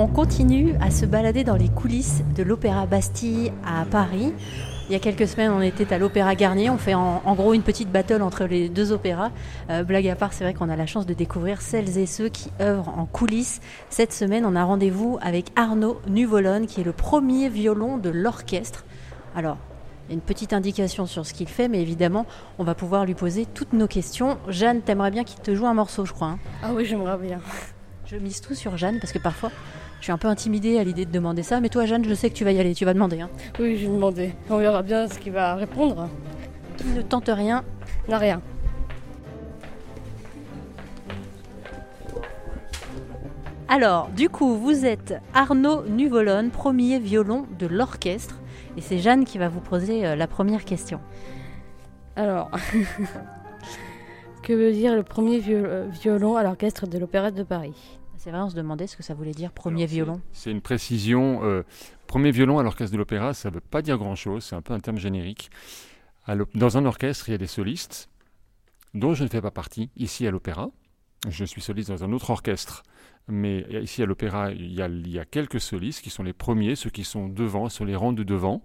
On continue à se balader dans les coulisses de l'Opéra Bastille à Paris. Il y a quelques semaines, on était à l'Opéra Garnier. On fait en, gros une petite battle entre les deux opéras. Euh, blague à part, c'est vrai qu'on a la chance de découvrir celles et ceux qui œuvrent en coulisses. Cette semaine, on a rendez-vous avec Arnaud Nuvolone, qui est le premier violon de l'orchestre. Alors, il y a une petite indication sur ce qu'il fait, mais évidemment, on va pouvoir lui poser toutes nos questions. Jeanne, t'aimerais bien qu'il te joue un morceau, je crois. Hein ah oui, j'aimerais bien. Je mise tout sur Jeanne parce que parfois, je suis un peu intimidée à l'idée de demander ça, mais toi, Jeanne, je sais que tu vas y aller, tu vas demander. Hein. Oui, je vais demander. On verra bien ce qu'il va répondre. Qui ne tente rien n'a rien. Alors, du coup, vous êtes Arnaud Nuvolone, premier violon de l'orchestre, et c'est Jeanne qui va vous poser euh, la première question. Alors, que veut dire le premier euh, violon à l'orchestre de l'Opéra de Paris? C'est vrai, on se demandait ce que ça voulait dire premier violon. C'est une précision. Euh, premier violon à l'orchestre de l'opéra, ça ne veut pas dire grand-chose, c'est un peu un terme générique. Dans un orchestre, il y a des solistes, dont je ne fais pas partie, ici à l'opéra. Je suis soliste dans un autre orchestre, mais ici à l'opéra, il, y a quelques solistes qui sont les premiers, ceux qui sont devant, sur les rangs de devant.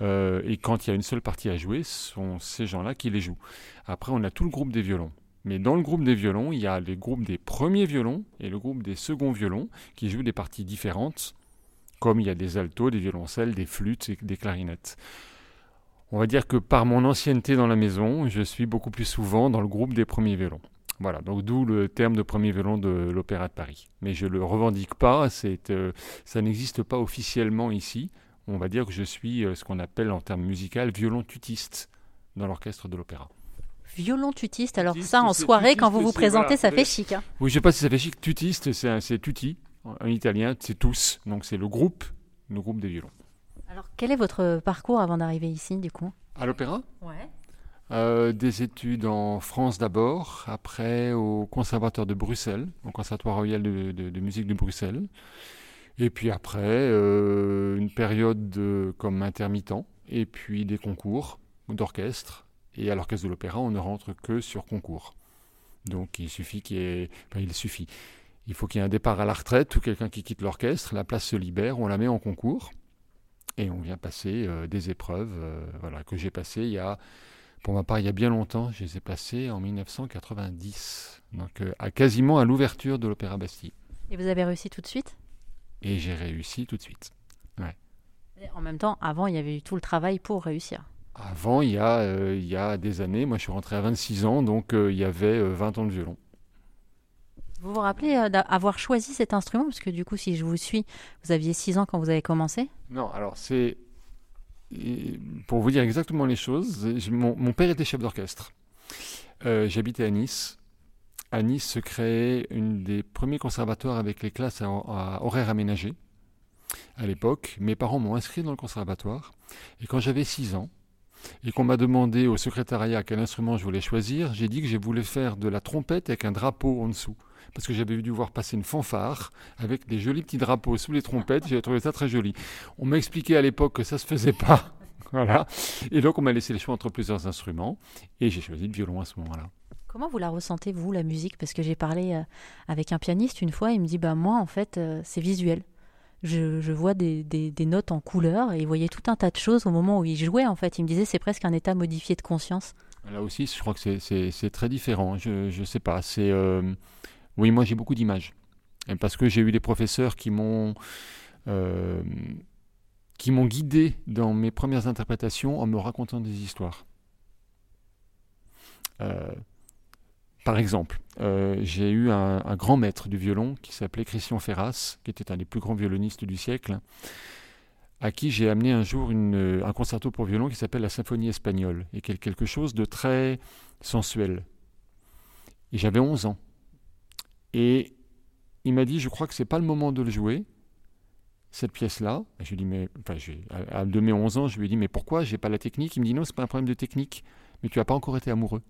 Euh, et quand il y a une seule partie à jouer, ce sont ces gens-là qui les jouent. Après, on a tout le groupe des violons. Mais dans le groupe des violons, il y a les groupes des premiers violons et le groupe des seconds violons qui jouent des parties différentes, comme il y a des altos, des violoncelles, des flûtes et des clarinettes. On va dire que par mon ancienneté dans la maison, je suis beaucoup plus souvent dans le groupe des premiers violons. Voilà, donc d'où le terme de premier violon de l'Opéra de Paris. Mais je ne le revendique pas, euh, ça n'existe pas officiellement ici. On va dire que je suis euh, ce qu'on appelle en termes musical violon tutiste dans l'orchestre de l'opéra violon tutiste. Alors ça, en soirée, quand vous vous présentez, ça fait chic. Hein. Oui, je sais pas si ça fait chic. Tutiste, c'est tutti en italien, c'est tous. Donc c'est le groupe, le groupe des violons. Alors quel est votre parcours avant d'arriver ici, du coup? À l'opéra? Ouais. Euh, des études en France d'abord, après au Conservatoire de Bruxelles, au Conservatoire royal de, musique de Bruxelles. Et puis après, euh, une période de, comme intermittent, et puis des concours d'orchestre et à l'orchestre de l'opéra, on ne rentre que sur concours. Donc il suffit qu'il y ait. Suffit. Il faut qu'il y ait un départ à la retraite ou quelqu'un qui quitte l'orchestre, la place se libère, on la met en concours et on vient passer euh, des épreuves voilà, que j'ai passées il y a, pour ma part, il y a bien longtemps. Je les ai passées en 1990, donc euh, à quasiment à l'ouverture de l'Opéra Bastille. Et vous avez réussi tout de suite? Et j'ai réussi tout de suite. Ouais. En même temps, avant, il y avait eu tout le travail pour réussir. Avant, il y, a, euh, il y a des années, moi je suis rentré à 26 ans, donc euh, il y avait 20 euh, ans de violon. Vous vous rappelez d'avoir choisi cet instrument? Parce que du coup, si je vous suis, vous aviez 6 ans quand vous avez commencé? Non, alors c'est... Pour vous dire exactement les choses, mon, père était chef d'orchestre. J'habitais à Nice. À Nice se créait une des premiers conservatoires avec les classes à, à horaires aménagés. À l'époque, mes parents m'ont inscrit dans le conservatoire. Et quand j'avais 6 ans, et qu'on m'a demandé au secrétariat quel instrument je voulais choisir, j'ai dit que je voulais faire de la trompette avec un drapeau en dessous. Parce que j'avais dû voir passer une fanfare avec des jolis petits drapeaux sous les trompettes. J'avais trouvé ça très joli. On m'a expliqué à l'époque que ça se faisait pas. voilà. Et donc on m'a laissé le choix entre plusieurs instruments. Et j'ai choisi le violon à ce moment-là. Comment vous la ressentez, vous, la musique? Parce que j'ai parlé euh, avec un pianiste une fois, il me dit, bah moi, en fait, euh, c'est visuel je, vois des, notes en couleur et il voyait tout un tas de choses au moment où il jouait en fait. Il me disait c'est presque un état modifié de conscience. Là aussi, je crois que c'est très différent. Je ne sais pas. C'est euh, oui, moi j'ai beaucoup d'images parce que j'ai eu des professeurs qui m'ont euh, qui m'ont guidé dans mes premières interprétations en me racontant des histoires. Euh, par exemple, euh, j'ai eu un, grand maître du violon qui s'appelait Christian Ferras, qui était un des plus grands violonistes du siècle, à qui j'ai amené un jour un concerto pour violon qui s'appelle la Symphonie espagnole, et qui est quelque chose de très sensuel. Et j'avais 11 ans. Et il m'a dit, je crois que c'est pas le moment de le jouer, cette pièce-là. Je lui dis, mais, enfin, à, de mes 11 ans, je lui ai dit, mais pourquoi j'ai pas la technique? Il me dit, non, c'est pas un problème de technique, mais tu n'as pas encore été amoureux.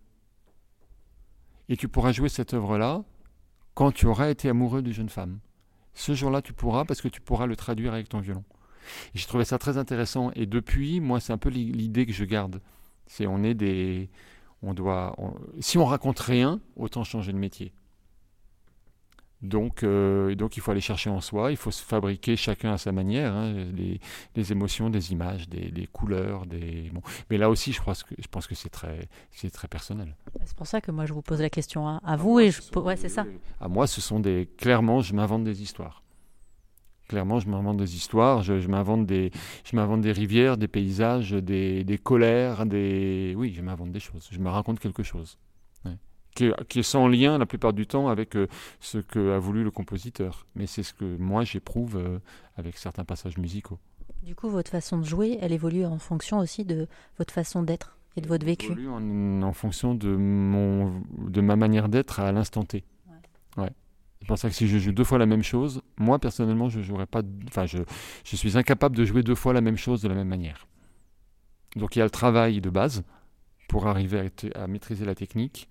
Et tu pourras jouer cette œuvre-là quand tu auras été amoureux d'une jeune femme. Ce jour-là, tu pourras parce que tu pourras le traduire avec ton violon. J'ai trouvé ça très intéressant. Et depuis, moi, c'est un peu l'idée que je garde. C'est on est des, on doit, si on raconte rien, autant changer de métier. Donc, euh, donc il faut aller chercher en soi, il faut se fabriquer chacun à sa manière, hein, les, les, émotions, des images, des, des, couleurs. Des... Bon. Mais là aussi, je, crois que, je pense que c'est très, c'est très personnel. C'est pour ça que moi je vous pose la question à, à vous, et je... ouais, c'est ça. À moi, ce sont des. Clairement, je m'invente des histoires. Clairement, je m'invente des histoires, je, je m'invente des, je m'invente des rivières, des paysages, des, des colères, des. Oui, je m'invente des choses. Je me raconte quelque chose qui est, sans lien la plupart du temps avec euh, ce que a voulu le compositeur. Mais c'est ce que moi j'éprouve euh, avec certains passages musicaux. Du coup, votre façon de jouer, elle évolue en fonction aussi de votre façon d'être et de votre vécu. Elle évolue en, en, fonction de, mon, de ma manière d'être à l'instant T. Ouais. ouais. C'est pour ça que si je joue deux fois la même chose, moi personnellement, je pas. Enfin, je, je suis incapable de jouer deux fois la même chose de la même manière. Donc il y a le travail de base pour arriver à, à maîtriser la technique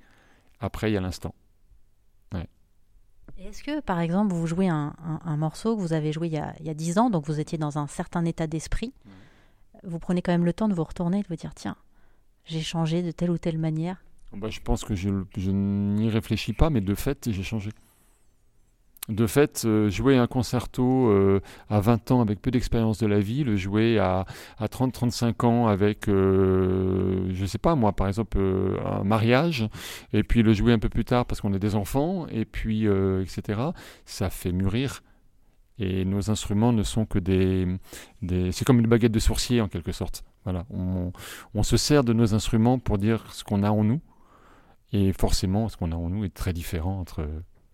après, il y a l'instant. Ouais. Est-ce que, par exemple, vous jouez un, un, un, morceau que vous avez joué il y, a, il y a 10 ans, donc vous étiez dans un certain état d'esprit, vous prenez quand même le temps de vous retourner et de vous dire, tiens, j'ai changé de telle ou telle manière? Bah, Je pense que je, je n'y réfléchis pas, mais de fait, j'ai changé. De fait, euh, jouer un concerto euh, à 20 ans avec peu d'expérience de la vie, le jouer à, à 30-35 ans avec, euh, je sais pas moi, par exemple, un mariage, et puis le jouer un peu plus tard parce qu'on est des enfants, et puis, etc., ça fait mûrir. Et nos instruments ne sont que des... c'est comme une baguette de sourcier en quelque sorte. On se sert de nos instruments pour dire ce qu'on a en nous, et forcément, ce qu'on a en nous est très différent entre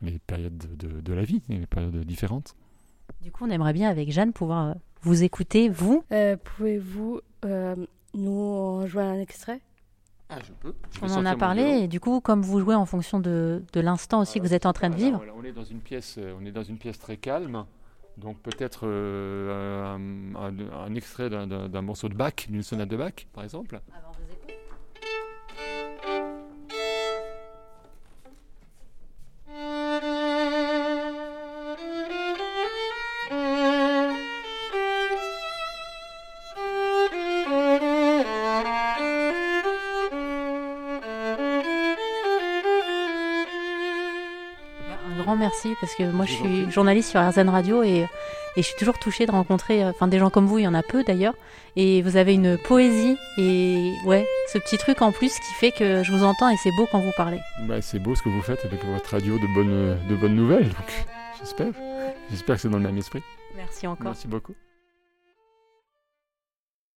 les périodes de, de, de, la vie, les périodes différentes. Du coup, on aimerait bien avec Jeanne pouvoir vous écouter, vous. Euh, Pouvez-vous euh, nous jouer un extrait? Ah, je peux. Je on en a parlé, et du coup, comme vous jouez en fonction de, de l'instant aussi que vous êtes en train de vivre. Voilà, on, est dans une pièce, on est dans une pièce très calme. Donc peut-être euh, un, un, un, extrait d'un morceau de Bach, d'une sonate de Bach, par exemple. Alors, grand merci parce que moi je suis journaliste sur RZN Radio et, et, je suis toujours touchée de rencontrer enfin des gens comme vous, il y en a peu d'ailleurs et vous avez une poésie et ouais, ce petit truc en plus qui fait que je vous entends et c'est beau quand vous parlez. Bah, c'est beau ce que vous faites avec votre radio de bonnes de bonnes nouvelles donc j'espère. J'espère que c'est dans le même esprit. Merci encore. Merci beaucoup.